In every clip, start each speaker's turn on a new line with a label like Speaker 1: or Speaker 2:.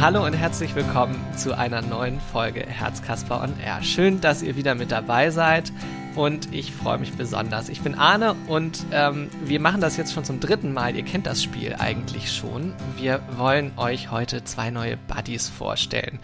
Speaker 1: Hallo und herzlich willkommen zu einer neuen Folge Herzkasper on Air. Schön, dass ihr wieder mit dabei seid und ich freue mich besonders. Ich bin Arne und ähm, wir machen das jetzt schon zum dritten Mal. Ihr kennt das Spiel eigentlich schon. Wir wollen euch heute zwei neue Buddies vorstellen.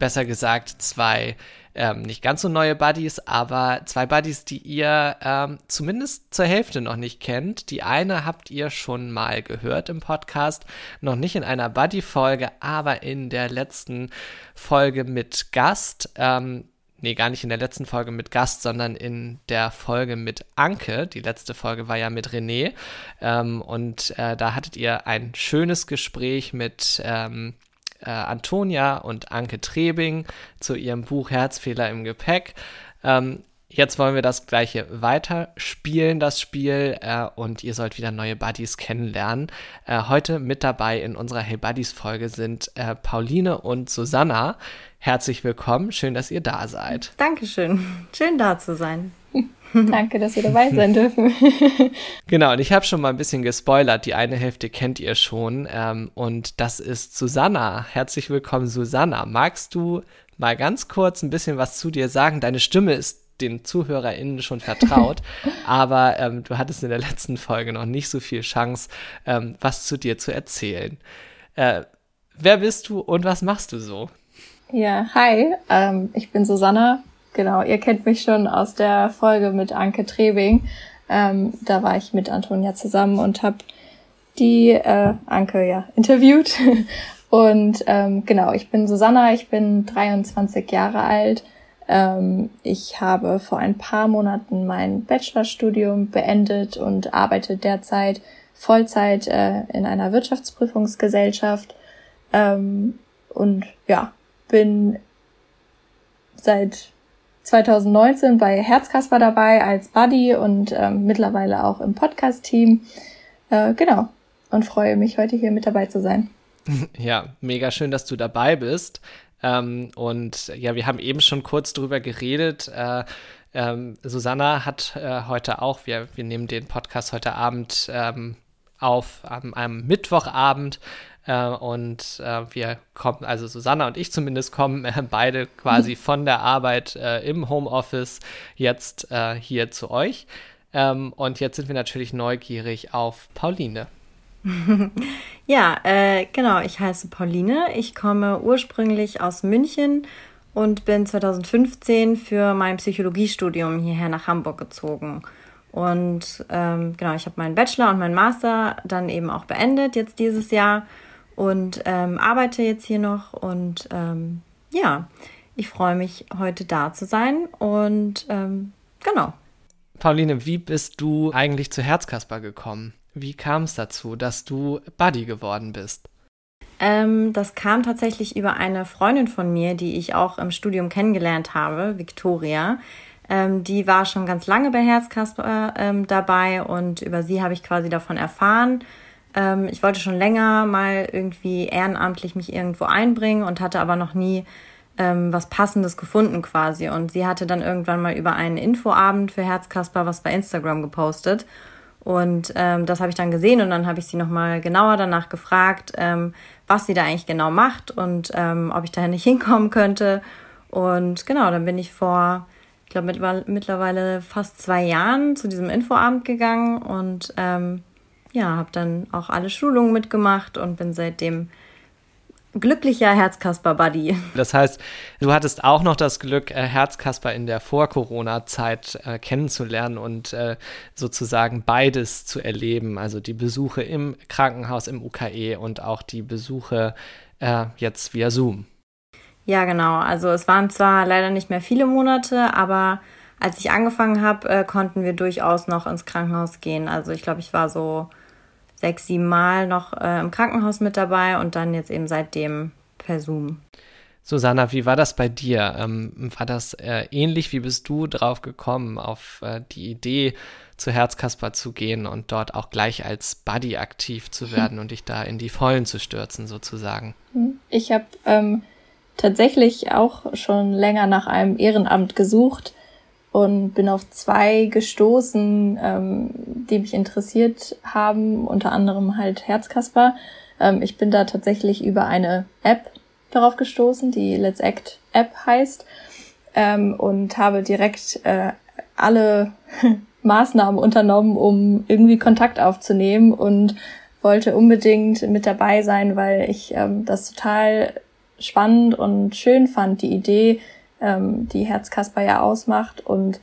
Speaker 1: Besser gesagt, zwei ähm, nicht ganz so neue Buddies, aber zwei Buddies, die ihr ähm, zumindest zur Hälfte noch nicht kennt. Die eine habt ihr schon mal gehört im Podcast, noch nicht in einer Buddy-Folge, aber in der letzten Folge mit Gast. Ähm, nee, gar nicht in der letzten Folge mit Gast, sondern in der Folge mit Anke. Die letzte Folge war ja mit René. Ähm, und äh, da hattet ihr ein schönes Gespräch mit ähm, äh, Antonia und Anke Trebing zu ihrem Buch Herzfehler im Gepäck. Ähm, jetzt wollen wir das gleiche weiterspielen, das Spiel, äh, und ihr sollt wieder neue Buddies kennenlernen. Äh, heute mit dabei in unserer Hey Buddies Folge sind äh, Pauline und Susanna. Herzlich willkommen, schön, dass ihr da seid.
Speaker 2: Dankeschön, schön da zu sein.
Speaker 3: Danke, dass wir dabei sein dürfen.
Speaker 1: genau, und ich habe schon mal ein bisschen gespoilert. Die eine Hälfte kennt ihr schon. Ähm, und das ist Susanna. Herzlich willkommen, Susanna. Magst du mal ganz kurz ein bisschen was zu dir sagen? Deine Stimme ist den ZuhörerInnen schon vertraut, aber ähm, du hattest in der letzten Folge noch nicht so viel Chance, ähm, was zu dir zu erzählen. Äh, wer bist du und was machst du so?
Speaker 3: Ja, hi, ähm, ich bin Susanna, Genau, ihr kennt mich schon aus der Folge mit Anke Trebing. Ähm, da war ich mit Antonia zusammen und habe die äh, Anke ja interviewt. und ähm, genau, ich bin Susanna, ich bin 23 Jahre alt. Ähm, ich habe vor ein paar Monaten mein Bachelorstudium beendet und arbeite derzeit Vollzeit äh, in einer Wirtschaftsprüfungsgesellschaft. Ähm, und ja, bin seit 2019 bei Herzkasper dabei als Buddy und ähm, mittlerweile auch im Podcast-Team. Äh, genau. Und freue mich, heute hier mit dabei zu sein.
Speaker 1: Ja, mega schön, dass du dabei bist. Ähm, und ja, wir haben eben schon kurz drüber geredet. Äh, ähm, Susanna hat äh, heute auch, wir, wir nehmen den Podcast heute Abend ähm, auf, am, am Mittwochabend. Äh, und äh, wir kommen, also Susanna und ich zumindest kommen äh, beide quasi von der Arbeit äh, im Homeoffice jetzt hier zu euch. Ähm, und jetzt sind wir natürlich neugierig auf Pauline.
Speaker 2: ja, äh, genau, ich heiße Pauline. Ich komme ursprünglich aus München und bin 2015 für mein Psychologiestudium hierher nach Hamburg gezogen. Und ähm, genau, ich habe meinen Bachelor und meinen Master dann eben auch beendet jetzt dieses Jahr und ähm, arbeite jetzt hier noch und ähm, ja, ich freue mich heute da zu sein und ähm, genau.
Speaker 1: Pauline, wie bist du eigentlich zu Herzkasper gekommen? Wie kam es dazu, dass du Buddy geworden bist?
Speaker 2: Ähm, das kam tatsächlich über eine Freundin von mir, die ich auch im Studium kennengelernt habe, Victoria. Ähm, die war schon ganz lange bei Herzkasper ähm, dabei und über sie habe ich quasi davon erfahren ähm, ich wollte schon länger mal irgendwie ehrenamtlich mich irgendwo einbringen und hatte aber noch nie ähm, was Passendes gefunden quasi. Und sie hatte dann irgendwann mal über einen Infoabend für Herzkasper was bei Instagram gepostet. Und ähm, das habe ich dann gesehen und dann habe ich sie nochmal genauer danach gefragt, ähm, was sie da eigentlich genau macht und ähm, ob ich da nicht hinkommen könnte. Und genau, dann bin ich vor, ich glaube, mittlerweile fast zwei Jahren zu diesem Infoabend gegangen und ähm, ja, habe dann auch alle Schulungen mitgemacht und bin seitdem glücklicher Herzkasper-Buddy.
Speaker 1: Das heißt, du hattest auch noch das Glück, äh, Herzkasper in der Vor-Corona-Zeit äh, kennenzulernen und äh, sozusagen beides zu erleben. Also die Besuche im Krankenhaus, im UKE und auch die Besuche jetzt via Zoom.
Speaker 2: Ja, genau. Also es waren zwar leider nicht mehr viele Monate, aber als ich angefangen habe, konnten wir durchaus noch ins Krankenhaus gehen. Also ich glaube, ich war so sechs, sieben Mal noch äh, im Krankenhaus mit dabei und dann jetzt eben seitdem per Zoom.
Speaker 1: Susanna, wie war das bei dir? Ähm, war das äh, ähnlich? Wie bist du drauf gekommen, auf äh, die Idee, zu Herzkasper zu gehen und dort auch gleich als Buddy aktiv zu werden und dich da in die Vollen zu stürzen, sozusagen?
Speaker 3: Ich habe ähm, tatsächlich auch schon länger nach einem Ehrenamt gesucht und bin auf zwei gestoßen, ähm, die mich interessiert haben, unter anderem halt Herzkasper. Ähm, ich bin da tatsächlich über eine App darauf gestoßen, die Let's Act App heißt, ähm, und habe direkt äh, alle Maßnahmen unternommen, um irgendwie Kontakt aufzunehmen und wollte unbedingt mit dabei sein, weil ich ähm, das total spannend und schön fand, die Idee, ähm, die Herzkasper ja ausmacht und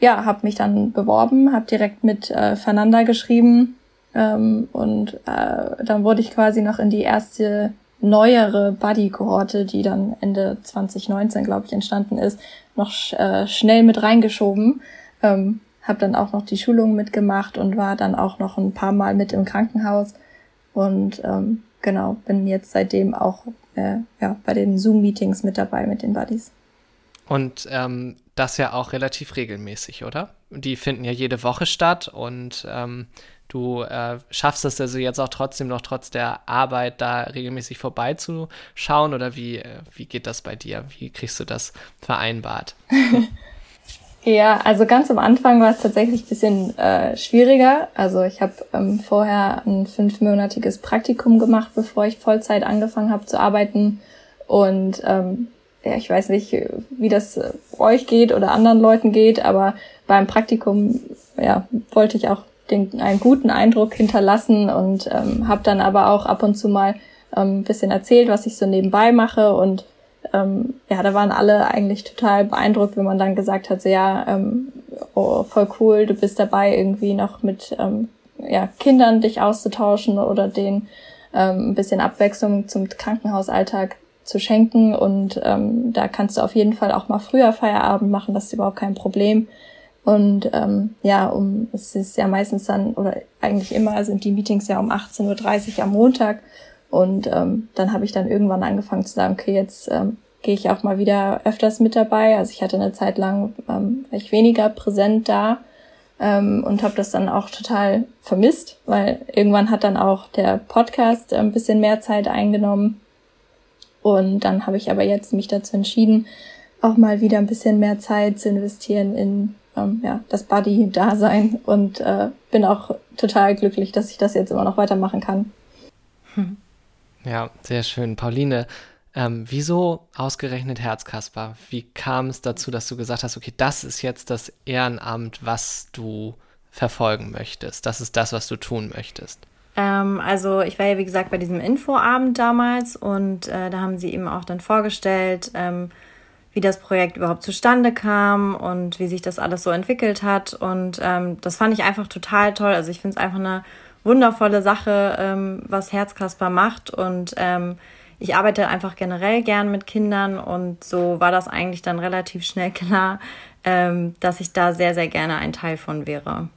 Speaker 3: ja, habe mich dann beworben, habe direkt mit äh, Fernanda geschrieben ähm, und äh, dann wurde ich quasi noch in die erste neuere Buddy-Kohorte, die dann Ende 2019, glaube ich, entstanden ist, noch sch äh, schnell mit reingeschoben. Ähm, habe dann auch noch die Schulung mitgemacht und war dann auch noch ein paar Mal mit im Krankenhaus und ähm, genau bin jetzt seitdem auch äh, ja bei den Zoom-Meetings mit dabei mit den Buddies.
Speaker 1: Und ähm, das ja auch relativ regelmäßig, oder? Die finden ja jede Woche statt und ähm, du äh, schaffst es also jetzt auch trotzdem noch trotz der Arbeit da regelmäßig vorbeizuschauen oder wie, äh, wie geht das bei dir? Wie kriegst du das vereinbart?
Speaker 3: Ja, also ganz am Anfang war es tatsächlich ein bisschen äh, schwieriger. Also ich habe ähm, vorher ein fünfmonatiges Praktikum gemacht, bevor ich Vollzeit angefangen habe zu arbeiten. Und ähm, ja, ich weiß nicht, wie das euch geht oder anderen Leuten geht, aber beim Praktikum ja, wollte ich auch den, einen guten Eindruck hinterlassen und ähm, habe dann aber auch ab und zu mal ähm, bisschen erzählt, was ich so nebenbei mache und ähm, ja, da waren alle eigentlich total beeindruckt, wenn man dann gesagt hat, so ja, ähm, oh, voll cool, du bist dabei, irgendwie noch mit ähm, ja, Kindern dich auszutauschen oder denen ähm, ein bisschen Abwechslung zum Krankenhausalltag zu schenken. Und ähm, da kannst du auf jeden Fall auch mal früher Feierabend machen, das ist überhaupt kein Problem. Und ähm, ja, um es ist ja meistens dann, oder eigentlich immer sind die Meetings ja um 18.30 Uhr am Montag. Und ähm, dann habe ich dann irgendwann angefangen zu sagen, okay, jetzt ähm, gehe ich auch mal wieder öfters mit dabei. Also ich hatte eine Zeit lang, ähm, war ich weniger präsent da ähm, und habe das dann auch total vermisst, weil irgendwann hat dann auch der Podcast ein bisschen mehr Zeit eingenommen. Und dann habe ich aber jetzt mich dazu entschieden, auch mal wieder ein bisschen mehr Zeit zu investieren in ähm, ja, das Buddy-Dasein und äh, bin auch total glücklich, dass ich das jetzt immer noch weitermachen kann.
Speaker 1: Hm. Ja, sehr schön. Pauline, ähm, wieso ausgerechnet Herzkasper? Wie kam es dazu, dass du gesagt hast, okay, das ist jetzt das Ehrenamt, was du verfolgen möchtest? Das ist das, was du tun möchtest?
Speaker 2: Ähm, also ich war ja, wie gesagt, bei diesem Infoabend damals und äh, da haben sie eben auch dann vorgestellt, ähm, wie das Projekt überhaupt zustande kam und wie sich das alles so entwickelt hat. Und ähm, das fand ich einfach total toll. Also ich finde es einfach eine wundervolle Sache, ähm, was Herzkasper macht. Und ähm, ich arbeite einfach generell gern mit Kindern und so war das eigentlich dann relativ schnell klar, ähm, dass ich da sehr, sehr gerne ein Teil von wäre.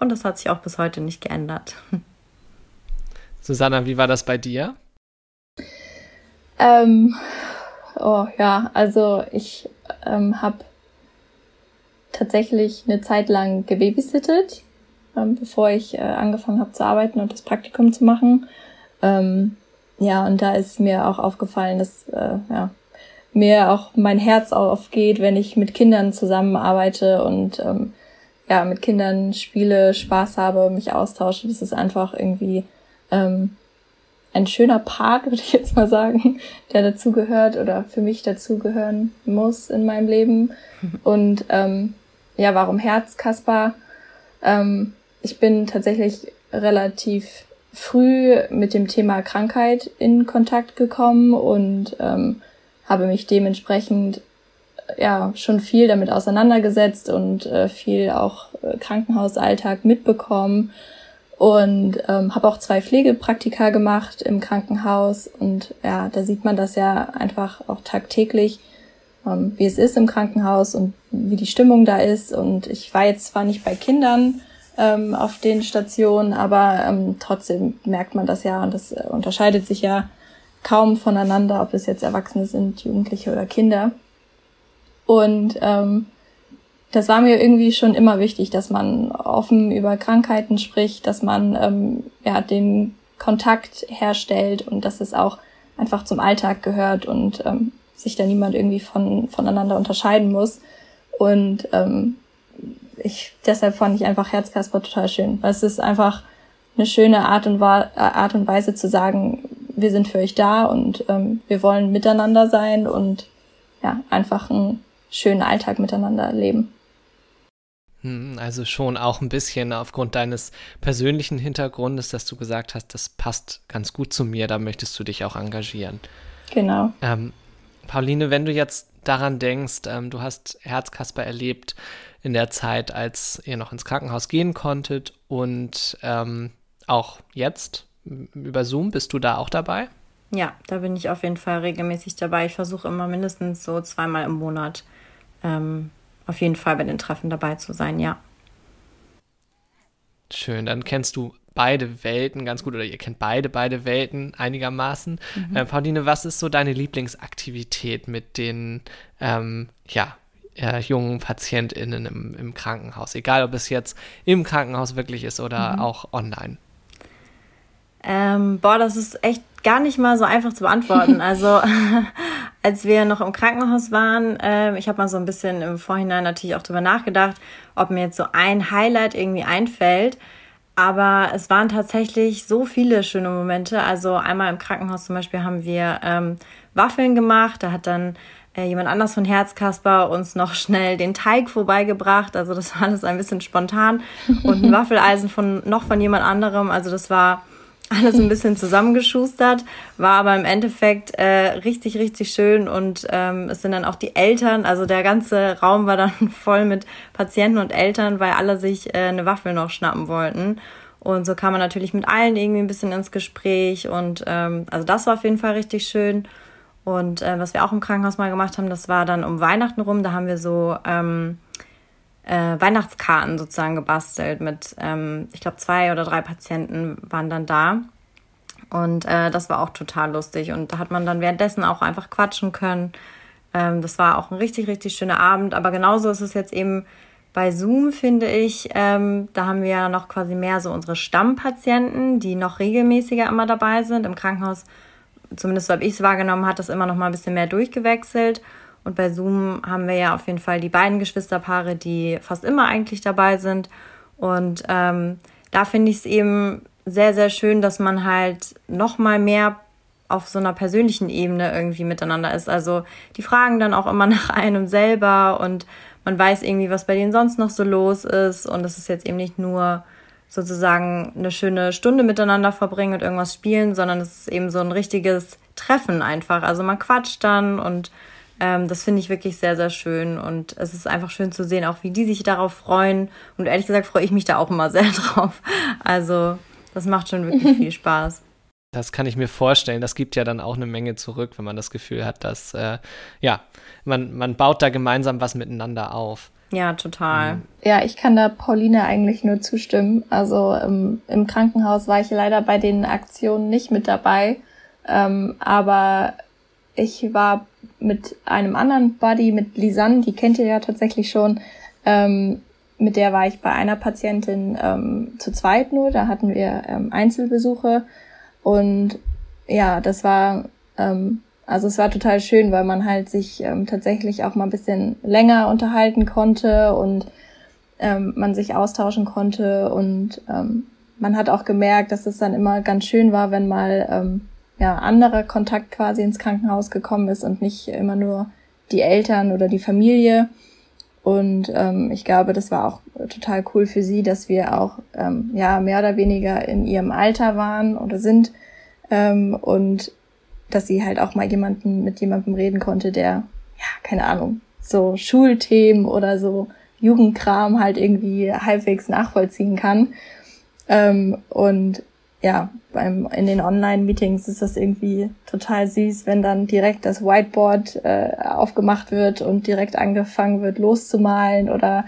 Speaker 2: Und das hat sich auch bis heute nicht geändert.
Speaker 1: Susanna, wie war das bei dir?
Speaker 3: Ähm, oh ja, also ich ähm, habe tatsächlich eine Zeit lang gebabysittet ähm, bevor ich äh, angefangen habe zu arbeiten und das Praktikum zu machen. Ähm, ja, und da ist mir auch aufgefallen, dass äh, ja, mir auch mein Herz aufgeht, wenn ich mit Kindern zusammenarbeite und ähm, ja, mit Kindern spiele, Spaß habe, mich austausche. Das ist einfach irgendwie ähm, ein schöner Part, würde ich jetzt mal sagen, der dazugehört oder für mich dazugehören muss in meinem Leben. Und ähm, ja, warum Herz, Kaspar? Ähm, ich bin tatsächlich relativ früh mit dem Thema Krankheit in Kontakt gekommen und ähm, habe mich dementsprechend ja schon viel damit auseinandergesetzt und äh, viel auch äh, Krankenhausalltag mitbekommen und ähm, habe auch zwei Pflegepraktika gemacht im Krankenhaus. Und ja, da sieht man das ja einfach auch tagtäglich, ähm, wie es ist im Krankenhaus und wie die Stimmung da ist. Und ich war jetzt zwar nicht bei Kindern, ähm, auf den Stationen, aber ähm, trotzdem merkt man das ja. Und das äh, unterscheidet sich ja kaum voneinander, ob es jetzt Erwachsene sind, Jugendliche oder Kinder. Und ähm, das war mir irgendwie schon immer wichtig, dass man offen über Krankheiten spricht, dass man ähm, ja den Kontakt herstellt und dass es auch einfach zum Alltag gehört und ähm, sich da niemand irgendwie von voneinander unterscheiden muss. Und ähm, ich, deshalb fand ich einfach Herzkasper total schön, weil es ist einfach eine schöne Art und, Art und Weise zu sagen, wir sind für euch da und ähm, wir wollen miteinander sein und ja, einfach einen schönen Alltag miteinander leben.
Speaker 1: Hm, also schon auch ein bisschen aufgrund deines persönlichen Hintergrundes, dass du gesagt hast, das passt ganz gut zu mir, da möchtest du dich auch engagieren.
Speaker 3: Genau.
Speaker 1: Ähm, Pauline, wenn du jetzt daran denkst, ähm, du hast Herzkasper erlebt in der Zeit, als ihr noch ins Krankenhaus gehen konntet und ähm, auch jetzt über Zoom, bist du da auch dabei?
Speaker 2: Ja, da bin ich auf jeden Fall regelmäßig dabei. Ich versuche immer mindestens so zweimal im Monat ähm, auf jeden Fall bei den Treffen dabei zu sein, ja.
Speaker 1: Schön, dann kennst du beide Welten ganz gut oder ihr kennt beide, beide Welten einigermaßen. Mhm. Äh, Pauline, was ist so deine Lieblingsaktivität mit den ähm, ja, äh, jungen PatientInnen im, im, Krankenhaus? Egal, ob es jetzt im Krankenhaus wirklich ist oder mhm. auch online.
Speaker 2: Ähm, boah, das ist echt gar nicht mal so einfach zu beantworten. Also als wir noch im Krankenhaus waren, äh, ich habe mal so ein bisschen im Vorhinein natürlich auch drüber nachgedacht, ob mir jetzt so ein Highlight irgendwie einfällt. Aber es waren tatsächlich so viele schöne Momente. Also einmal im Krankenhaus zum Beispiel haben wir ähm, Waffeln gemacht. Da hat dann äh, jemand anders von Herzkasper uns noch schnell den Teig vorbeigebracht. Also das war alles ein bisschen spontan. Und ein Waffeleisen von noch von jemand anderem. Also das war alles ein bisschen zusammengeschustert, war aber im Endeffekt äh, richtig, richtig schön und ähm, es sind dann auch die Eltern, also der ganze Raum war dann voll mit Patienten und Eltern, weil alle sich äh, eine Waffel noch schnappen wollten. Und so kam man natürlich mit allen irgendwie ein bisschen ins Gespräch und ähm, also das war auf jeden Fall richtig schön. Und äh, was wir auch im Krankenhaus mal gemacht haben, das war dann um Weihnachten rum, da haben wir so ähm, äh, Weihnachtskarten sozusagen gebastelt mit, ähm, ich glaube, zwei oder drei Patienten waren dann da. Und äh, das war auch total lustig. Und da hat man dann währenddessen auch einfach quatschen können. Ähm, das war auch ein richtig, richtig schöner Abend. Aber genauso ist es jetzt eben bei Zoom, finde ich. Ähm, da haben wir ja noch quasi mehr so unsere Stammpatienten, die noch regelmäßiger immer dabei sind. Im Krankenhaus, zumindest so habe ich es wahrgenommen, hat das immer noch mal ein bisschen mehr durchgewechselt. Und bei Zoom haben wir ja auf jeden Fall die beiden Geschwisterpaare, die fast immer eigentlich dabei sind. Und ähm, da finde ich es eben sehr, sehr schön, dass man halt noch mal mehr auf so einer persönlichen Ebene irgendwie miteinander ist. Also die fragen dann auch immer nach einem selber und man weiß irgendwie, was bei denen sonst noch so los ist. Und es ist jetzt eben nicht nur sozusagen eine schöne Stunde miteinander verbringen und irgendwas spielen, sondern es ist eben so ein richtiges Treffen einfach. Also man quatscht dann und ähm, das finde ich wirklich sehr, sehr schön und es ist einfach schön zu sehen, auch wie die sich darauf freuen. Und ehrlich gesagt freue ich mich da auch immer sehr drauf. Also das macht schon wirklich viel Spaß.
Speaker 1: Das kann ich mir vorstellen. Das gibt ja dann auch eine Menge zurück, wenn man das Gefühl hat, dass, äh, ja, man, man baut da gemeinsam was miteinander auf.
Speaker 2: Ja, total. Mhm.
Speaker 3: Ja, ich kann da Pauline eigentlich nur zustimmen. Also im, im Krankenhaus war ich leider bei den Aktionen nicht mit dabei. Ähm, aber ich war mit einem anderen Buddy, mit Lisanne, die kennt ihr ja tatsächlich schon. Ähm, mit der war ich bei einer Patientin ähm, zu zweit nur. Da hatten wir ähm, Einzelbesuche. Und ja, das war, ähm, also es war total schön, weil man halt sich ähm, tatsächlich auch mal ein bisschen länger unterhalten konnte und ähm, man sich austauschen konnte. Und ähm, man hat auch gemerkt, dass es dann immer ganz schön war, wenn mal ähm, ja, anderer Kontakt quasi ins Krankenhaus gekommen ist und nicht immer nur die Eltern oder die Familie. Und ähm, ich glaube, das war auch total cool für sie, dass wir auch ähm, ja mehr oder weniger in ihrem Alter waren oder sind ähm, und dass sie halt auch mal jemanden mit jemandem reden konnte, der ja keine Ahnung so Schulthemen oder so Jugendkram halt irgendwie halbwegs nachvollziehen kann. Ähm, und ja, beim, in den Online-Meetings ist das irgendwie total süß, wenn dann direkt das Whiteboard äh, aufgemacht wird und direkt angefangen wird loszumalen oder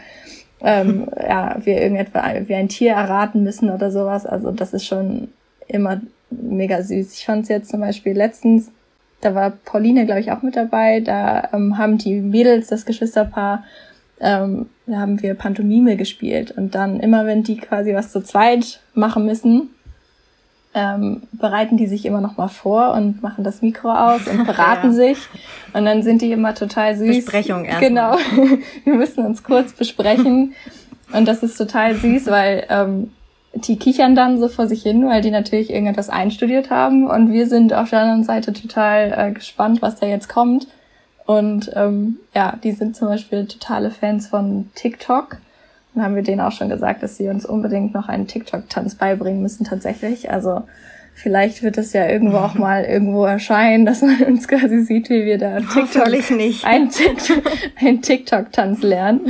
Speaker 3: ähm, ja, wir irgendetwa wie ein Tier erraten müssen oder sowas. Also das ist schon immer mega süß. Ich fand es jetzt zum Beispiel letztens, da war Pauline, glaube ich, auch mit dabei. Da ähm, haben die Mädels, das Geschwisterpaar, ähm, da haben wir Pantomime gespielt. Und dann immer, wenn die quasi was zu zweit machen müssen, ähm, bereiten die sich immer noch mal vor und machen das Mikro aus und beraten ja. sich. Und dann sind die immer total süß.
Speaker 2: Besprechung erst.
Speaker 3: Genau. Wir müssen uns kurz besprechen. Und das ist total süß, weil ähm, die kichern dann so vor sich hin, weil die natürlich irgendetwas einstudiert haben und wir sind auf der anderen Seite total äh, gespannt, was da jetzt kommt. Und ähm, ja, die sind zum Beispiel totale Fans von TikTok. Dann haben wir denen auch schon gesagt, dass sie uns unbedingt noch einen TikTok-Tanz beibringen müssen tatsächlich. Also vielleicht wird es ja irgendwo auch mal irgendwo erscheinen, dass man uns quasi sieht, wie wir da TikTok, nicht. Ein, TikTok-Tanz lernen.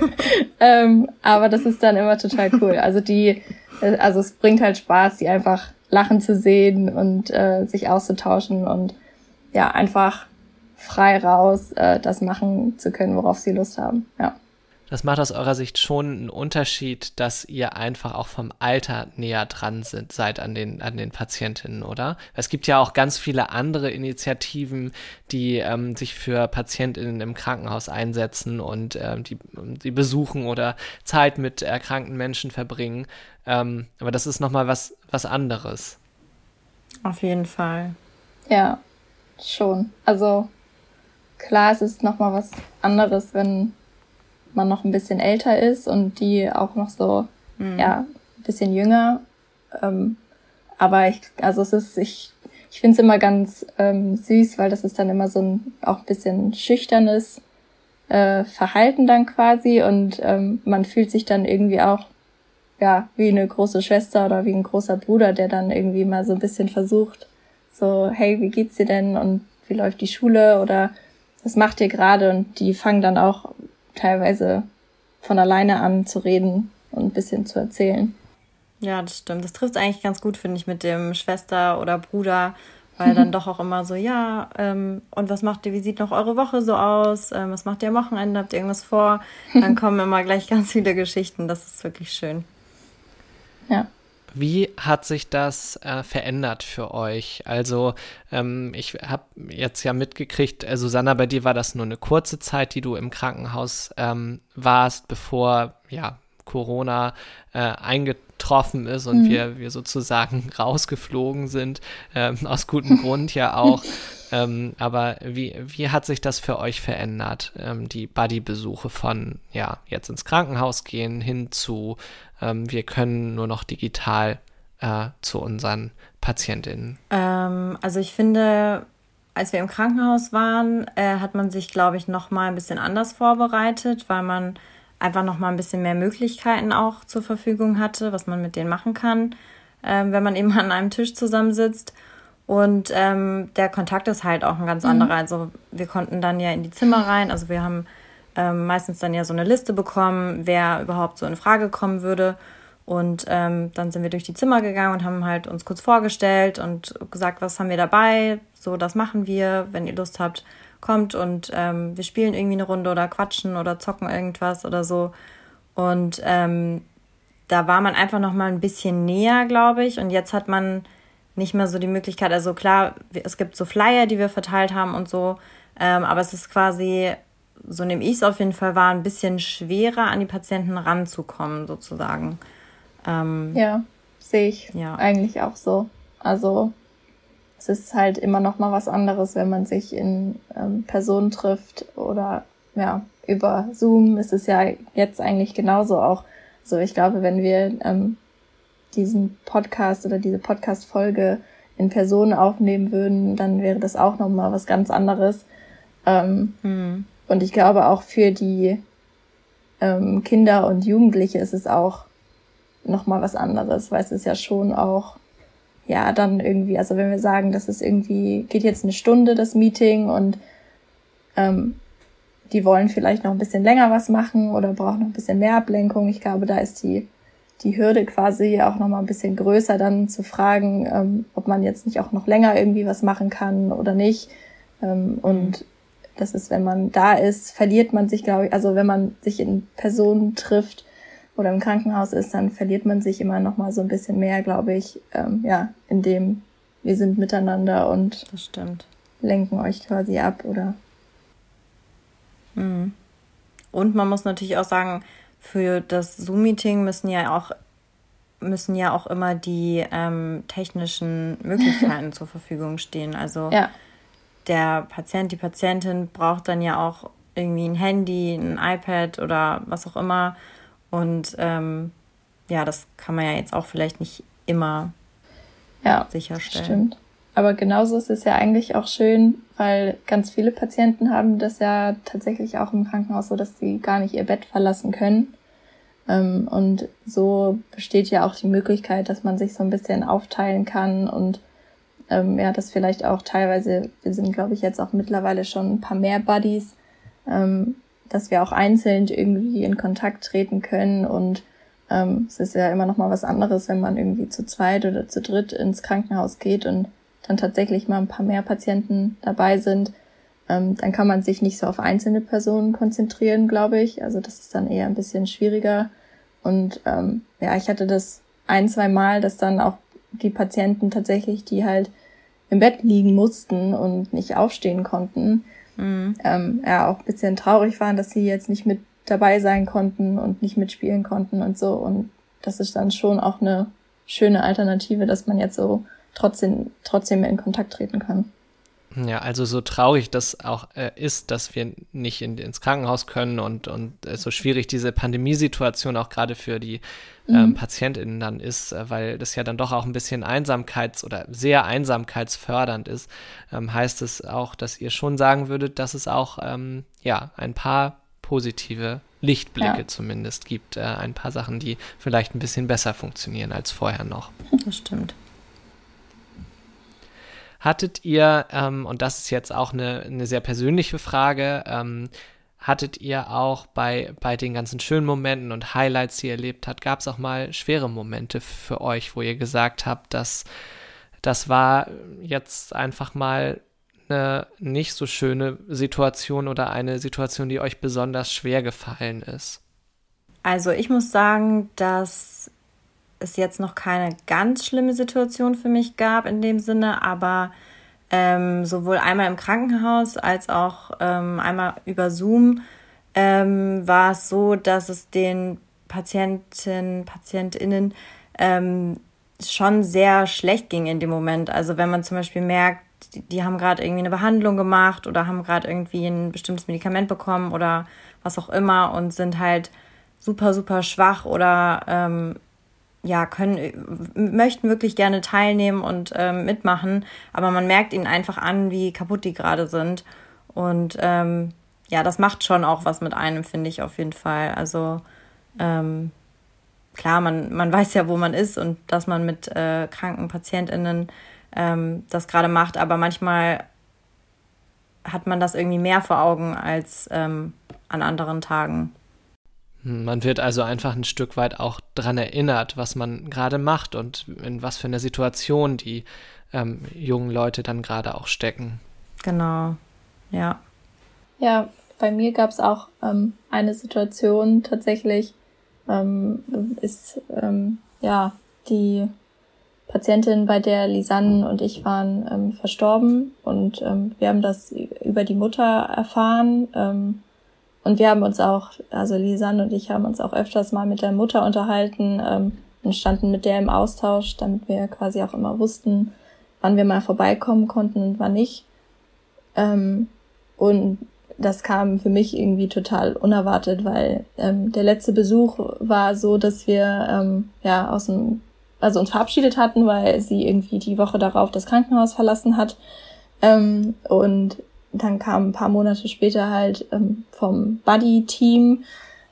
Speaker 3: ähm, aber das ist dann immer total cool. Also die, äh, also es bringt halt Spaß, die einfach lachen zu sehen und äh, sich auszutauschen und ja, einfach frei raus äh, das machen zu können, worauf sie Lust haben. Ja.
Speaker 1: Das macht aus eurer Sicht schon einen Unterschied, dass ihr einfach auch vom Alter näher dran sind, seid an den, an den Patientinnen, oder? Es gibt ja auch ganz viele andere Initiativen, die ähm, sich für Patientinnen im Krankenhaus einsetzen und ähm, die, die besuchen oder Zeit mit erkrankten Menschen verbringen. Ähm, aber das ist nochmal was, was anderes.
Speaker 2: Auf jeden Fall.
Speaker 3: Ja, schon. Also klar, es ist nochmal was anderes, wenn man noch ein bisschen älter ist und die auch noch so, mhm. ja, ein bisschen jünger. Ähm, aber ich, also es ist, ich, ich finde es immer ganz ähm, süß, weil das ist dann immer so ein auch ein bisschen schüchternes äh, Verhalten dann quasi und ähm, man fühlt sich dann irgendwie auch ja wie eine große Schwester oder wie ein großer Bruder, der dann irgendwie mal so ein bisschen versucht, so hey, wie geht's dir denn und wie läuft die Schule oder was macht ihr gerade und die fangen dann auch teilweise von alleine an zu reden und ein bisschen zu erzählen.
Speaker 2: Ja, das stimmt. Das trifft eigentlich ganz gut, finde ich, mit dem Schwester oder Bruder, weil dann doch auch immer so, ja, ähm, und was macht ihr, wie sieht noch eure Woche so aus? Ähm, was macht ihr am Wochenende? Habt ihr irgendwas vor? Dann kommen immer gleich ganz viele Geschichten. Das ist wirklich schön.
Speaker 3: Ja.
Speaker 1: Wie hat sich das äh, verändert für euch? Also ähm, ich habe jetzt ja mitgekriegt, äh, Susanna, bei dir war das nur eine kurze Zeit, die du im Krankenhaus ähm, warst, bevor ja Corona äh, eingetroffen ist und mhm. wir, wir sozusagen rausgeflogen sind, ähm, aus gutem Grund ja auch. Ähm, aber wie, wie hat sich das für euch verändert, ähm, die Buddy-Besuche von, ja, jetzt ins Krankenhaus gehen hin zu, ähm, wir können nur noch digital äh, zu unseren Patientinnen?
Speaker 2: Ähm, also ich finde, als wir im Krankenhaus waren, äh, hat man sich, glaube ich, noch mal ein bisschen anders vorbereitet, weil man einfach noch mal ein bisschen mehr Möglichkeiten auch zur Verfügung hatte, was man mit denen machen kann, äh, wenn man eben an einem Tisch zusammensitzt. Und ähm, der Kontakt ist halt auch ein ganz mhm. anderer. Also wir konnten dann ja in die Zimmer rein. Also wir haben ähm, meistens dann ja so eine Liste bekommen, wer überhaupt so in Frage kommen würde. Und ähm, dann sind wir durch die Zimmer gegangen und haben halt uns kurz vorgestellt und gesagt, was haben wir dabei? So, das machen wir. Wenn ihr Lust habt, kommt und ähm, wir spielen irgendwie eine Runde oder quatschen oder zocken irgendwas oder so. Und ähm, da war man einfach noch mal ein bisschen näher, glaube ich. Und jetzt hat man nicht mehr so die Möglichkeit. Also klar, es gibt so Flyer, die wir verteilt haben und so. Ähm, aber es ist quasi so nehme ich es auf jeden Fall wahr, ein bisschen schwerer an die Patienten ranzukommen, sozusagen.
Speaker 3: Ähm, ja, sehe ich ja. eigentlich auch so. Also es ist halt immer noch mal was anderes, wenn man sich in ähm, Person trifft oder ja, über Zoom ist es ja jetzt eigentlich genauso auch. So, ich glaube, wenn wir ähm, diesen Podcast oder diese Podcast-Folge in Person aufnehmen würden, dann wäre das auch noch mal was ganz anderes. Ähm, hm. Und ich glaube auch für die ähm, Kinder und Jugendliche ist es auch nochmal was anderes, weil es ist ja schon auch, ja, dann irgendwie, also wenn wir sagen, das ist irgendwie, geht jetzt eine Stunde das Meeting und ähm, die wollen vielleicht noch ein bisschen länger was machen oder brauchen noch ein bisschen mehr Ablenkung. Ich glaube, da ist die, die Hürde quasi auch nochmal ein bisschen größer, dann zu fragen, ähm, ob man jetzt nicht auch noch länger irgendwie was machen kann oder nicht. Ähm, und das ist, wenn man da ist, verliert man sich, glaube ich, also wenn man sich in Personen trifft oder im Krankenhaus ist, dann verliert man sich immer noch mal so ein bisschen mehr, glaube ich, ähm, ja, in dem wir sind miteinander und lenken euch quasi ab oder.
Speaker 2: Mhm. Und man muss natürlich auch sagen, für das Zoom-Meeting müssen ja auch müssen ja auch immer die ähm, technischen Möglichkeiten zur Verfügung stehen. Also ja der Patient, die Patientin braucht dann ja auch irgendwie ein Handy, ein iPad oder was auch immer. Und ähm, ja, das kann man ja jetzt auch vielleicht nicht immer
Speaker 3: ja, sicherstellen. Stimmt. Aber genauso ist es ja eigentlich auch schön, weil ganz viele Patienten haben das ja tatsächlich auch im Krankenhaus so, dass sie gar nicht ihr Bett verlassen können. Ähm, und so besteht ja auch die Möglichkeit, dass man sich so ein bisschen aufteilen kann und ähm, ja, das vielleicht auch teilweise, wir sind glaube ich jetzt auch mittlerweile schon ein paar mehr Buddies, ähm, dass wir auch einzeln irgendwie in Kontakt treten können und es ist ja immer noch mal was anderes, wenn man irgendwie zu zweit oder zu dritt ins Krankenhaus geht und dann tatsächlich mal ein paar mehr Patienten dabei sind. Ähm, dann kann man sich nicht so auf einzelne Personen konzentrieren, glaube ich. Also das ist dann eher ein bisschen schwieriger. Und ähm, ja, ich hatte das ein, zwei Mal, dass dann auch die Patienten tatsächlich, die halt im Bett liegen mussten und nicht aufstehen konnten, mhm. ähm, ja auch ein bisschen traurig waren, dass sie jetzt nicht mit dabei sein konnten und nicht mitspielen konnten und so. Und das ist dann schon auch eine schöne Alternative, dass man jetzt so trotzdem, trotzdem in Kontakt treten kann.
Speaker 1: Ja, also so traurig das auch äh, ist, dass wir nicht in, ins Krankenhaus können und, und äh, so schwierig diese Pandemiesituation auch gerade für die ähm, mhm. PatientInnen dann ist, äh, weil das ja dann doch auch ein bisschen Einsamkeits- oder sehr einsamkeitsfördernd ist, ähm, heißt es auch, dass ihr schon sagen würdet, dass es auch ähm, ja ein paar positive Lichtblicke ja. zumindest gibt, äh, ein paar Sachen, die vielleicht ein bisschen besser funktionieren als vorher noch.
Speaker 2: Das stimmt.
Speaker 1: Hattet ihr, ähm, und das ist jetzt auch eine, eine sehr persönliche Frage, ähm, hattet ihr auch bei, bei den ganzen schönen Momenten und Highlights, die ihr erlebt habt, gab es auch mal schwere Momente für euch, wo ihr gesagt habt, dass das war jetzt einfach mal eine nicht so schöne Situation oder eine Situation, die euch besonders schwer gefallen ist?
Speaker 2: Also ich muss sagen, dass es jetzt noch keine ganz schlimme Situation für mich gab in dem Sinne, aber ähm, sowohl einmal im Krankenhaus als auch ähm, einmal über Zoom ähm, war es so, dass es den Patienten, PatientInnen ähm, schon sehr schlecht ging in dem Moment. Also wenn man zum Beispiel merkt, die, die haben gerade irgendwie eine Behandlung gemacht oder haben gerade irgendwie ein bestimmtes Medikament bekommen oder was auch immer und sind halt super, super schwach oder ähm, ja, können, möchten wirklich gerne teilnehmen und ähm, mitmachen, aber man merkt ihnen einfach an, wie kaputt die gerade sind. Und ähm, ja, das macht schon auch was mit einem, finde ich auf jeden Fall. Also ähm, klar, man, man weiß ja, wo man ist und dass man mit äh, kranken PatientInnen ähm, das gerade macht, aber manchmal hat man das irgendwie mehr vor Augen als ähm, an anderen Tagen.
Speaker 1: Man wird also einfach ein Stück weit auch daran erinnert, was man gerade macht und in was für einer Situation die ähm, jungen Leute dann gerade auch stecken.
Speaker 2: Genau, ja.
Speaker 3: Ja, bei mir gab es auch ähm, eine Situation tatsächlich, ähm, ist ähm, ja die Patientin, bei der Lisanne und ich waren, ähm, verstorben und ähm, wir haben das über die Mutter erfahren ähm, und wir haben uns auch, also Lisanne und ich haben uns auch öfters mal mit der Mutter unterhalten ähm, und standen mit der im Austausch, damit wir quasi auch immer wussten, wann wir mal vorbeikommen konnten und wann nicht. Ähm, und das kam für mich irgendwie total unerwartet, weil ähm, der letzte Besuch war so, dass wir ähm, ja aus dem, also uns verabschiedet hatten, weil sie irgendwie die Woche darauf das Krankenhaus verlassen hat. Ähm, und dann kam ein paar Monate später halt ähm, vom Buddy-Team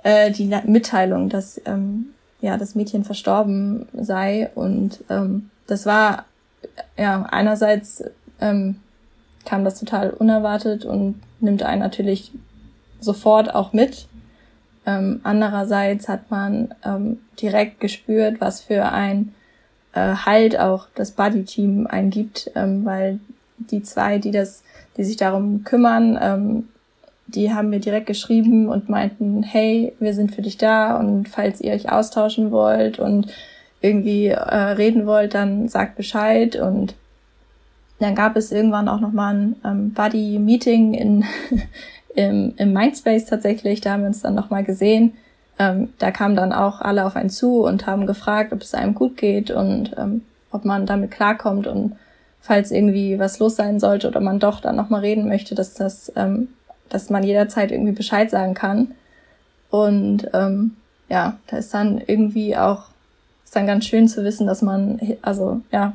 Speaker 3: äh, die Mitteilung, dass ähm, ja das Mädchen verstorben sei und ähm, das war ja einerseits ähm, kam das total unerwartet und nimmt einen natürlich sofort auch mit. Ähm, andererseits hat man ähm, direkt gespürt, was für ein äh, Halt auch das Buddy-Team eingibt, ähm, weil die zwei, die das die sich darum kümmern. Ähm, die haben mir direkt geschrieben und meinten, hey, wir sind für dich da und falls ihr euch austauschen wollt und irgendwie äh, reden wollt, dann sagt Bescheid und dann gab es irgendwann auch nochmal ein ähm, Buddy-Meeting in, im, im Mindspace tatsächlich, da haben wir uns dann nochmal gesehen. Ähm, da kamen dann auch alle auf einen zu und haben gefragt, ob es einem gut geht und ähm, ob man damit klarkommt und falls irgendwie was los sein sollte oder man doch dann nochmal reden möchte, dass das, ähm, dass man jederzeit irgendwie Bescheid sagen kann. Und ähm, ja, da ist dann irgendwie auch ist dann ganz schön zu wissen, dass man, also ja,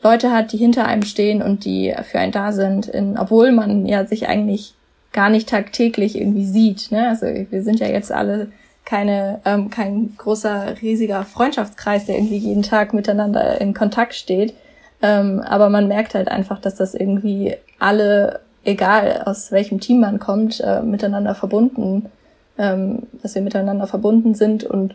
Speaker 3: Leute hat, die hinter einem stehen und die für einen da sind, in, obwohl man ja sich eigentlich gar nicht tagtäglich irgendwie sieht. Ne? Also wir sind ja jetzt alle keine ähm, kein großer riesiger Freundschaftskreis, der irgendwie jeden Tag miteinander in Kontakt steht. Ähm, aber man merkt halt einfach, dass das irgendwie alle, egal aus welchem Team man kommt, äh, miteinander verbunden, ähm, dass wir miteinander verbunden sind und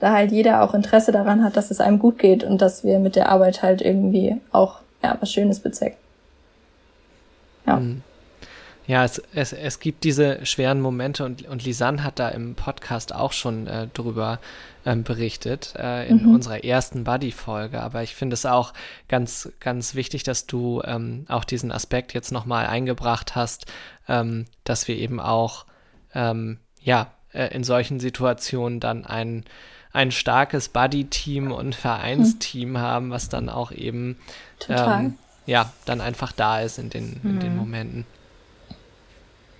Speaker 3: da halt jeder auch Interesse daran hat, dass es einem gut geht und dass wir mit der Arbeit halt irgendwie auch ja was Schönes bezwecken.
Speaker 1: Ja. Mhm. Ja, es, es, es gibt diese schweren Momente und, und Lisanne hat da im Podcast auch schon äh, drüber ähm, berichtet, äh, in mhm. unserer ersten Buddy-Folge. Aber ich finde es auch ganz, ganz wichtig, dass du ähm, auch diesen Aspekt jetzt nochmal eingebracht hast, ähm, dass wir eben auch, ähm, ja, äh, in solchen Situationen dann ein, ein starkes Buddy-Team und Vereinsteam mhm. haben, was dann auch eben, ähm, ja, dann einfach da ist in den, in den mhm. Momenten.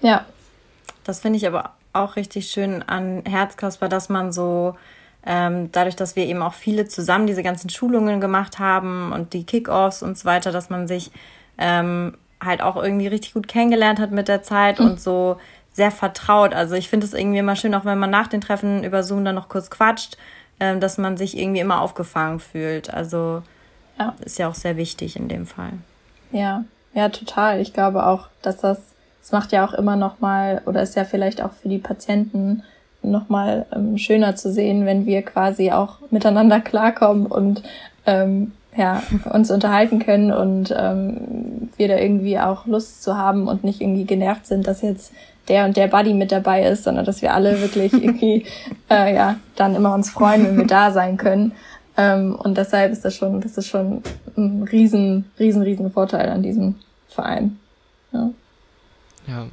Speaker 2: Ja. Das finde ich aber auch richtig schön an Herzkasper, dass man so ähm, dadurch, dass wir eben auch viele zusammen diese ganzen Schulungen gemacht haben und die Kickoffs und so weiter, dass man sich ähm, halt auch irgendwie richtig gut kennengelernt hat mit der Zeit mhm. und so sehr vertraut. Also ich finde es irgendwie immer schön, auch wenn man nach den Treffen über Zoom dann noch kurz quatscht, ähm, dass man sich irgendwie immer aufgefangen fühlt. Also ja. ist ja auch sehr wichtig in dem Fall.
Speaker 3: Ja, ja, total. Ich glaube auch, dass das es macht ja auch immer noch mal oder ist ja vielleicht auch für die Patienten noch mal ähm, schöner zu sehen, wenn wir quasi auch miteinander klarkommen und ähm, ja uns unterhalten können und ähm, wir da irgendwie auch Lust zu haben und nicht irgendwie genervt sind, dass jetzt der und der Buddy mit dabei ist, sondern dass wir alle wirklich irgendwie äh, ja dann immer uns freuen, wenn wir da sein können. Ähm, und deshalb ist das schon, das ist schon ein riesen, riesen, riesen Vorteil an diesem Verein. Ja.
Speaker 1: Ja.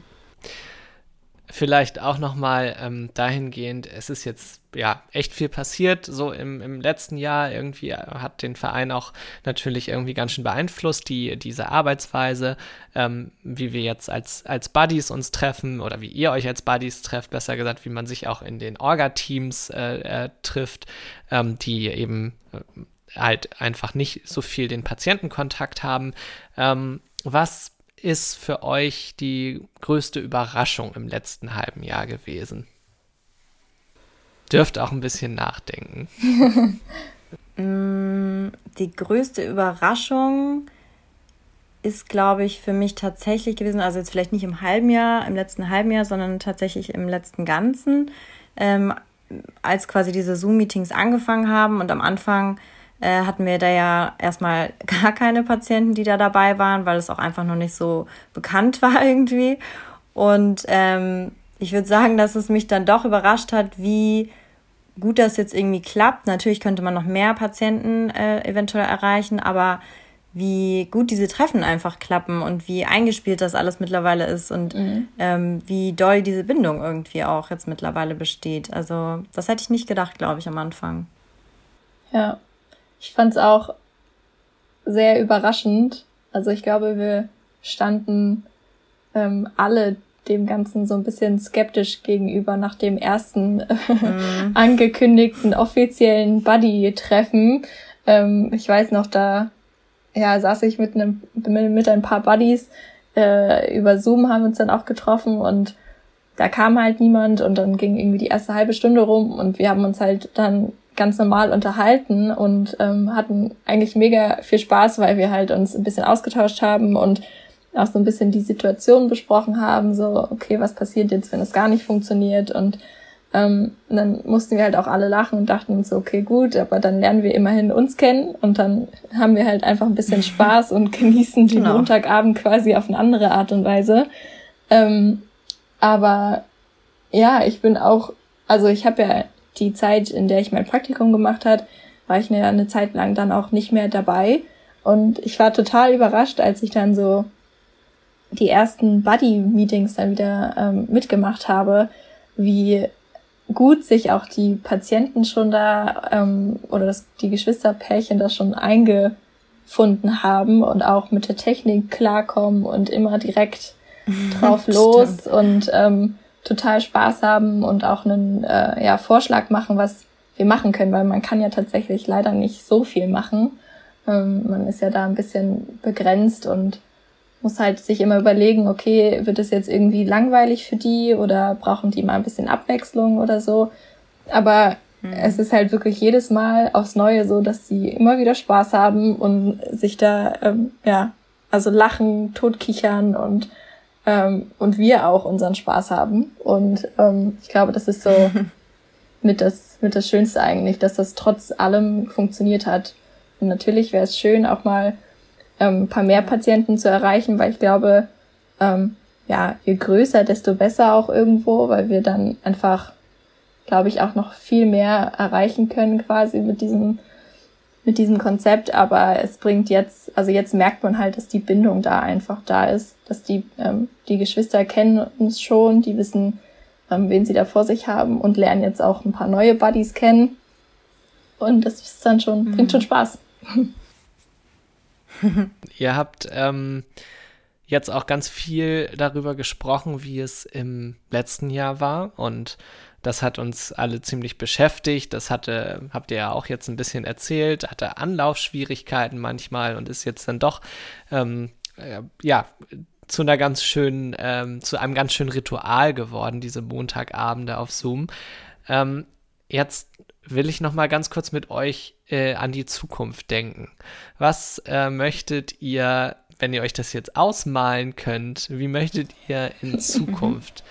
Speaker 1: Vielleicht auch nochmal ähm, dahingehend, es ist jetzt ja echt viel passiert, so im, im letzten Jahr. Irgendwie hat den Verein auch natürlich irgendwie ganz schön beeinflusst, die, diese Arbeitsweise, ähm, wie wir jetzt als, als Buddies uns treffen oder wie ihr euch als Buddies trefft, besser gesagt, wie man sich auch in den Orga-Teams äh, äh, trifft, ähm, die eben äh, halt einfach nicht so viel den Patientenkontakt haben. Ähm, was ist für euch die größte Überraschung im letzten halben Jahr gewesen? Dürft auch ein bisschen nachdenken.
Speaker 2: Mm, die größte Überraschung ist, glaube ich, für mich tatsächlich gewesen, also jetzt vielleicht nicht im halben Jahr, im letzten halben Jahr, sondern tatsächlich im letzten Ganzen, ähm, als quasi diese Zoom-Meetings angefangen haben und am Anfang äh, hatten wir da ja erstmal gar keine Patienten, die da dabei waren, weil es auch einfach noch nicht so bekannt war irgendwie. Und ähm, ich würde sagen, dass es mich dann doch überrascht hat, wie gut das jetzt irgendwie klappt. Natürlich könnte man noch mehr Patienten äh, eventuell erreichen, aber wie gut diese Treffen einfach klappen und wie eingespielt das alles mittlerweile ist und mhm. ähm, wie doll diese Bindung irgendwie auch jetzt mittlerweile besteht. Also das hätte ich nicht gedacht, glaube ich, am Anfang.
Speaker 3: Ja, ich fand es auch sehr überraschend. Also ich glaube, wir standen ähm, alle dem Ganzen so ein bisschen skeptisch gegenüber nach dem ersten äh, mm. angekündigten offiziellen Buddy-Treffen. Ähm, ich weiß noch, da ja, saß ich mit einem mit ein paar Buddies äh, über Zoom haben wir uns dann auch getroffen und da kam halt niemand und dann ging irgendwie die erste halbe Stunde rum und wir haben uns halt dann ganz normal unterhalten und ähm, hatten eigentlich mega viel Spaß, weil wir halt uns ein bisschen ausgetauscht haben und auch so ein bisschen die Situation besprochen haben, so, okay, was passiert jetzt, wenn es gar nicht funktioniert und ähm, dann mussten wir halt auch alle lachen und dachten uns so, okay, gut, aber dann lernen wir immerhin uns kennen und dann haben wir halt einfach ein bisschen Spaß und genießen den genau. Montagabend quasi auf eine andere Art und Weise. Ähm, aber ja, ich bin auch, also ich habe ja die Zeit, in der ich mein Praktikum gemacht hat, war ich eine, eine Zeit lang dann auch nicht mehr dabei. Und ich war total überrascht, als ich dann so die ersten Buddy-Meetings dann wieder ähm, mitgemacht habe, wie gut sich auch die Patienten schon da ähm, oder das, die Geschwisterpärchen da schon eingefunden haben und auch mit der Technik klarkommen und immer direkt drauf los und ähm, total Spaß haben und auch einen äh, ja, Vorschlag machen, was wir machen können, weil man kann ja tatsächlich leider nicht so viel machen. Ähm, man ist ja da ein bisschen begrenzt und muss halt sich immer überlegen, okay, wird es jetzt irgendwie langweilig für die oder brauchen die mal ein bisschen Abwechslung oder so. Aber mhm. es ist halt wirklich jedes Mal aufs Neue so, dass sie immer wieder Spaß haben und sich da, ähm, ja, also lachen, totkichern und ähm, und wir auch unseren Spaß haben. Und ähm, ich glaube, das ist so mit das, mit das Schönste eigentlich, dass das trotz allem funktioniert hat. Und natürlich wäre es schön, auch mal ähm, ein paar mehr Patienten zu erreichen, weil ich glaube, ähm, ja, je größer, desto besser auch irgendwo, weil wir dann einfach, glaube ich, auch noch viel mehr erreichen können quasi mit diesem mit diesem Konzept, aber es bringt jetzt, also jetzt merkt man halt, dass die Bindung da einfach da ist, dass die, ähm, die Geschwister kennen uns schon, die wissen, ähm, wen sie da vor sich haben und lernen jetzt auch ein paar neue Buddies kennen. Und das ist dann schon, mhm. bringt schon Spaß.
Speaker 1: Ihr habt ähm, jetzt auch ganz viel darüber gesprochen, wie es im letzten Jahr war und das hat uns alle ziemlich beschäftigt. Das hatte, habt ihr ja auch jetzt ein bisschen erzählt, hatte Anlaufschwierigkeiten manchmal und ist jetzt dann doch, ähm, äh, ja, zu einer ganz schönen, ähm, zu einem ganz schönen Ritual geworden, diese Montagabende auf Zoom. Ähm, jetzt will ich noch mal ganz kurz mit euch äh, an die Zukunft denken. Was äh, möchtet ihr, wenn ihr euch das jetzt ausmalen könnt, wie möchtet ihr in Zukunft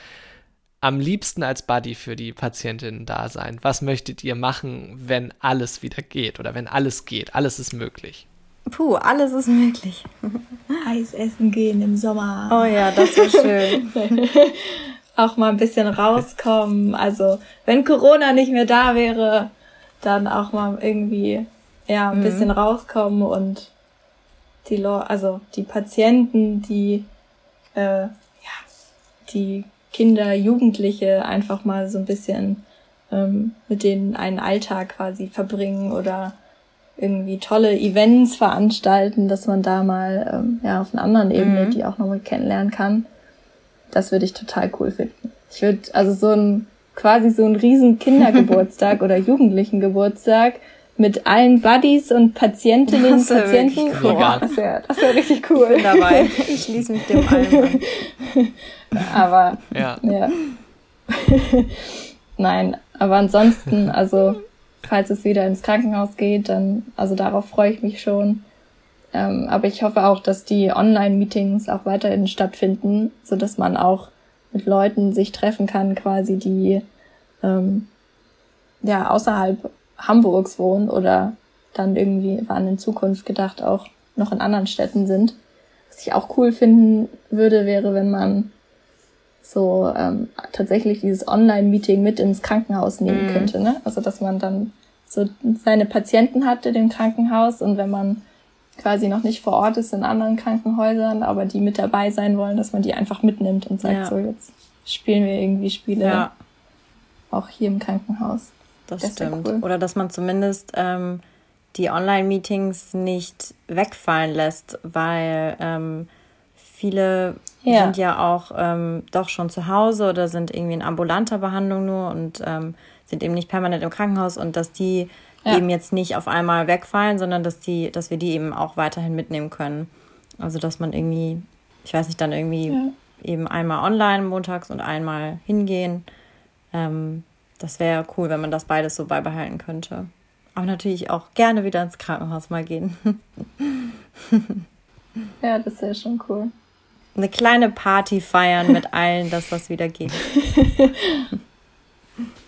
Speaker 1: am liebsten als Buddy für die Patientinnen da sein? Was möchtet ihr machen, wenn alles wieder geht oder wenn alles geht? Alles ist möglich.
Speaker 2: Puh, alles ist möglich.
Speaker 3: Eis essen gehen im Sommer.
Speaker 2: Oh ja, das wäre schön.
Speaker 3: auch mal ein bisschen rauskommen. Also, wenn Corona nicht mehr da wäre, dann auch mal irgendwie, ja, ein mhm. bisschen rauskommen und die, Le also die Patienten, die, äh, ja, die Kinder, Jugendliche einfach mal so ein bisschen ähm, mit denen einen Alltag quasi verbringen oder irgendwie tolle Events veranstalten, dass man da mal ähm, ja auf einer anderen Ebene mhm. die auch nochmal kennenlernen kann. Das würde ich total cool finden. Ich würde also so ein quasi so ein riesen Kindergeburtstag oder Jugendlichengeburtstag mit allen Buddies und Patientinnen und Patienten.
Speaker 1: Cool. Boah,
Speaker 3: das wäre das wär richtig cool. Ich
Speaker 2: bin dabei. Ich schließe mich dem allen an.
Speaker 3: Aber ja. ja. Nein, aber ansonsten, also falls es wieder ins Krankenhaus geht, dann, also darauf freue ich mich schon. Ähm, aber ich hoffe auch, dass die Online-Meetings auch weiterhin stattfinden, so dass man auch mit Leuten sich treffen kann, quasi die ähm, ja außerhalb Hamburgs wohnen oder dann irgendwie waren in Zukunft gedacht auch noch in anderen Städten sind. Was ich auch cool finden würde, wäre, wenn man so ähm, tatsächlich dieses Online-Meeting mit ins Krankenhaus nehmen mhm. könnte. Ne? Also dass man dann so seine Patienten hatte im Krankenhaus und wenn man quasi noch nicht vor Ort ist in anderen Krankenhäusern, aber die mit dabei sein wollen, dass man die einfach mitnimmt und sagt, ja. so jetzt spielen wir irgendwie Spiele ja. auch hier im Krankenhaus.
Speaker 2: Das, das stimmt. Cool. Oder dass man zumindest ähm, die Online-Meetings nicht wegfallen lässt, weil ähm, viele ja. sind ja auch ähm, doch schon zu Hause oder sind irgendwie in ambulanter Behandlung nur und ähm, sind eben nicht permanent im Krankenhaus und dass die ja. eben jetzt nicht auf einmal wegfallen, sondern dass die, dass wir die eben auch weiterhin mitnehmen können. Also dass man irgendwie, ich weiß nicht, dann irgendwie ja. eben einmal online montags und einmal hingehen. Ähm, das wäre cool, wenn man das beides so beibehalten könnte. Aber natürlich auch gerne wieder ins Krankenhaus mal gehen.
Speaker 3: ja, das wäre schon cool
Speaker 2: eine kleine Party feiern mit allen, dass das wieder geht.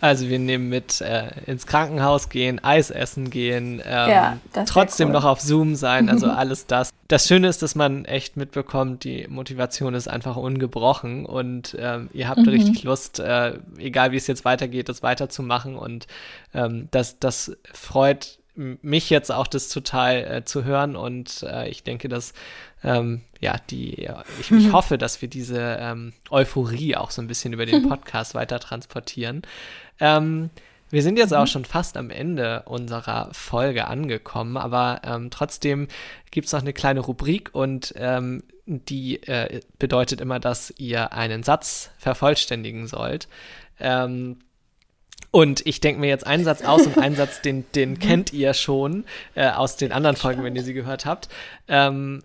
Speaker 1: Also wir nehmen mit äh, ins Krankenhaus gehen, Eis essen gehen, ähm, ja, trotzdem cool. noch auf Zoom sein, also alles das. Das Schöne ist, dass man echt mitbekommt, die Motivation ist einfach ungebrochen und ähm, ihr habt mhm. richtig Lust, äh, egal wie es jetzt weitergeht, das weiterzumachen und ähm, das, das freut mich jetzt auch das total äh, zu hören und äh, ich denke, dass ähm, ja, die, ich, ich hoffe, dass wir diese ähm, Euphorie auch so ein bisschen über den Podcast weiter transportieren. Ähm, wir sind jetzt auch mhm. schon fast am Ende unserer Folge angekommen, aber ähm, trotzdem gibt es noch eine kleine Rubrik und ähm, die äh, bedeutet immer, dass ihr einen Satz vervollständigen sollt. Ähm, Und ich denke mir jetzt einen Satz aus und einen Satz, den, den kennt ihr schon äh, aus den anderen Folgen, wenn ihr sie gehört habt. Ähm,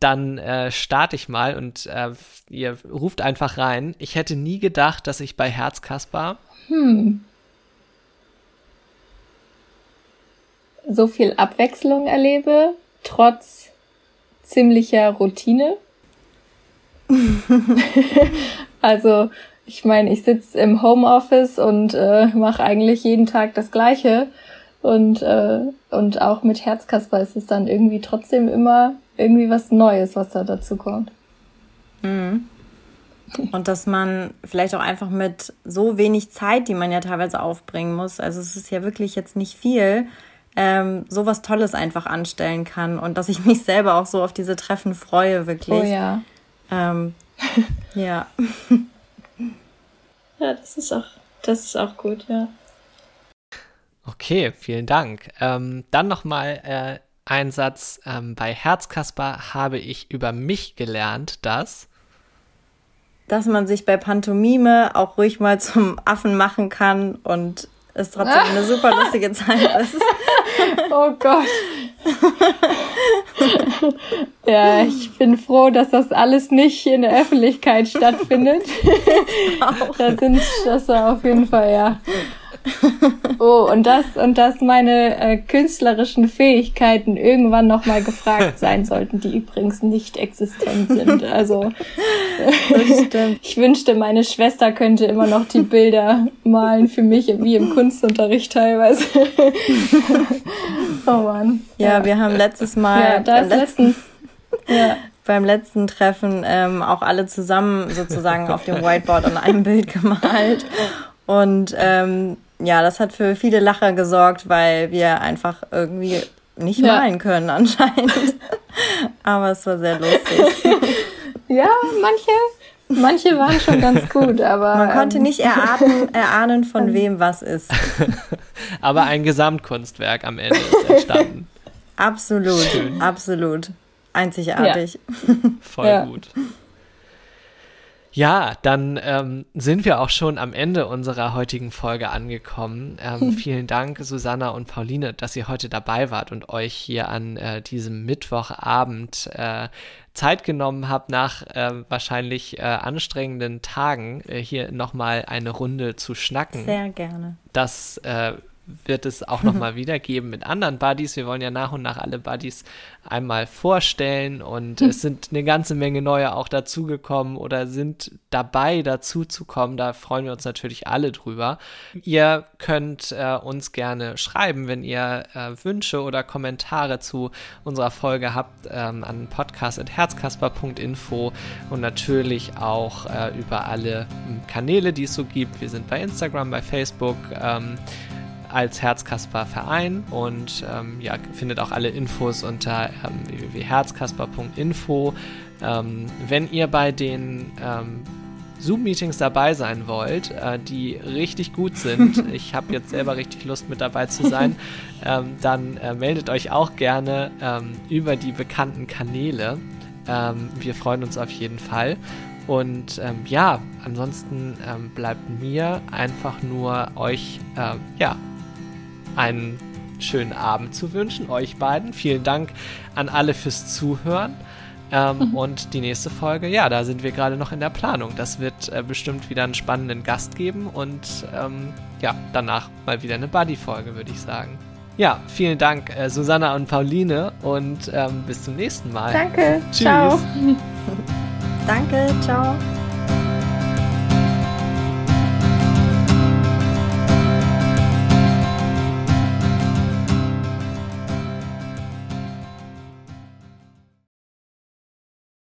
Speaker 1: dann äh, starte ich mal und äh, ihr ruft einfach rein. Ich hätte nie gedacht, dass ich bei Herzkasper hm.
Speaker 3: so viel Abwechslung erlebe, trotz ziemlicher Routine. also ich meine, ich sitze im Homeoffice und äh, mache eigentlich jeden Tag das Gleiche. Und, äh, und auch mit Herzkasper ist es dann irgendwie trotzdem immer irgendwie was Neues, was da dazu kommt.
Speaker 2: Mhm. Und dass man vielleicht auch einfach mit so wenig Zeit, die man ja teilweise aufbringen muss, also es ist ja wirklich jetzt nicht viel, ähm, so was Tolles einfach anstellen kann und dass ich mich selber auch so auf diese Treffen freue, wirklich. Oh
Speaker 3: ja.
Speaker 2: Ähm, ja.
Speaker 3: Ja, das ist auch, das ist auch gut, ja.
Speaker 1: Okay, vielen Dank. Ähm, dann nochmal äh, ein Satz. Ähm, bei Herzkasper habe ich über mich gelernt, dass
Speaker 2: dass man sich bei Pantomime auch ruhig mal zum Affen machen kann und es trotzdem eine super lustige Zeit ist.
Speaker 3: Oh Gott. ja, ich bin froh, dass das alles nicht in der Öffentlichkeit stattfindet. da sind das war auf jeden Fall ja Oh, und das und dass meine äh, künstlerischen Fähigkeiten irgendwann noch mal gefragt sein sollten, die übrigens nicht existent sind. Also ich wünschte, meine Schwester könnte immer noch die Bilder malen für mich, wie im Kunstunterricht teilweise. oh Mann.
Speaker 2: Ja, ja, wir haben letztes Mal
Speaker 3: ja, da ist letzten,
Speaker 2: ja beim letzten Treffen ähm, auch alle zusammen sozusagen auf dem Whiteboard an einem Bild gemalt. Und ähm, ja, das hat für viele Lacher gesorgt, weil wir einfach irgendwie nicht ja. malen können anscheinend. Aber es war sehr lustig.
Speaker 3: ja, manche, manche waren schon ganz gut, aber.
Speaker 2: Man konnte ähm, nicht erahnen, erahnen von wem was ist.
Speaker 1: aber ein Gesamtkunstwerk am Ende ist entstanden.
Speaker 2: Absolut, Schön. absolut. Einzigartig.
Speaker 1: Ja. Voll ja. gut. Ja, dann ähm, sind wir auch schon am Ende unserer heutigen Folge angekommen. Ähm, hm. Vielen Dank, Susanna und Pauline, dass ihr heute dabei wart und euch hier an äh, diesem Mittwochabend äh, Zeit genommen habt, nach äh, wahrscheinlich äh, anstrengenden Tagen äh, hier nochmal eine Runde zu schnacken.
Speaker 2: Sehr gerne.
Speaker 1: Das äh, wird es auch nochmal wiedergeben mit anderen Buddies. Wir wollen ja nach und nach alle Buddies einmal vorstellen und es sind eine ganze Menge neue auch dazugekommen oder sind dabei dazuzukommen. Da freuen wir uns natürlich alle drüber. Ihr könnt äh, uns gerne schreiben, wenn ihr äh, Wünsche oder Kommentare zu unserer Folge habt, ähm, an podcast.herzkasper.info und natürlich auch äh, über alle ähm, Kanäle, die es so gibt. Wir sind bei Instagram, bei Facebook. Ähm, als Herzkasper Verein und ähm, ja, findet auch alle Infos unter ähm, www.herzkasper.info. Ähm, wenn ihr bei den ähm, Zoom-Meetings dabei sein wollt, äh, die richtig gut sind, ich habe jetzt selber richtig Lust mit dabei zu sein, ähm, dann äh, meldet euch auch gerne ähm, über die bekannten Kanäle. wir freuen uns auf jeden Fall. Und ähm, ja, ansonsten ähm, bleibt mir einfach nur euch äh, ja, einen schönen Abend zu wünschen, euch beiden. Vielen Dank an alle fürs Zuhören. Ähm, mhm. Und die nächste Folge, ja, da sind wir gerade noch in der Planung. Das wird äh, bestimmt wieder einen spannenden Gast geben und ähm, ja, danach mal wieder eine Buddy-Folge, würde ich sagen. Ja, vielen Dank, äh, Susanna und Pauline und ähm, bis zum nächsten Mal.
Speaker 3: Danke. Tschüss. Ciao.
Speaker 2: Danke, ciao.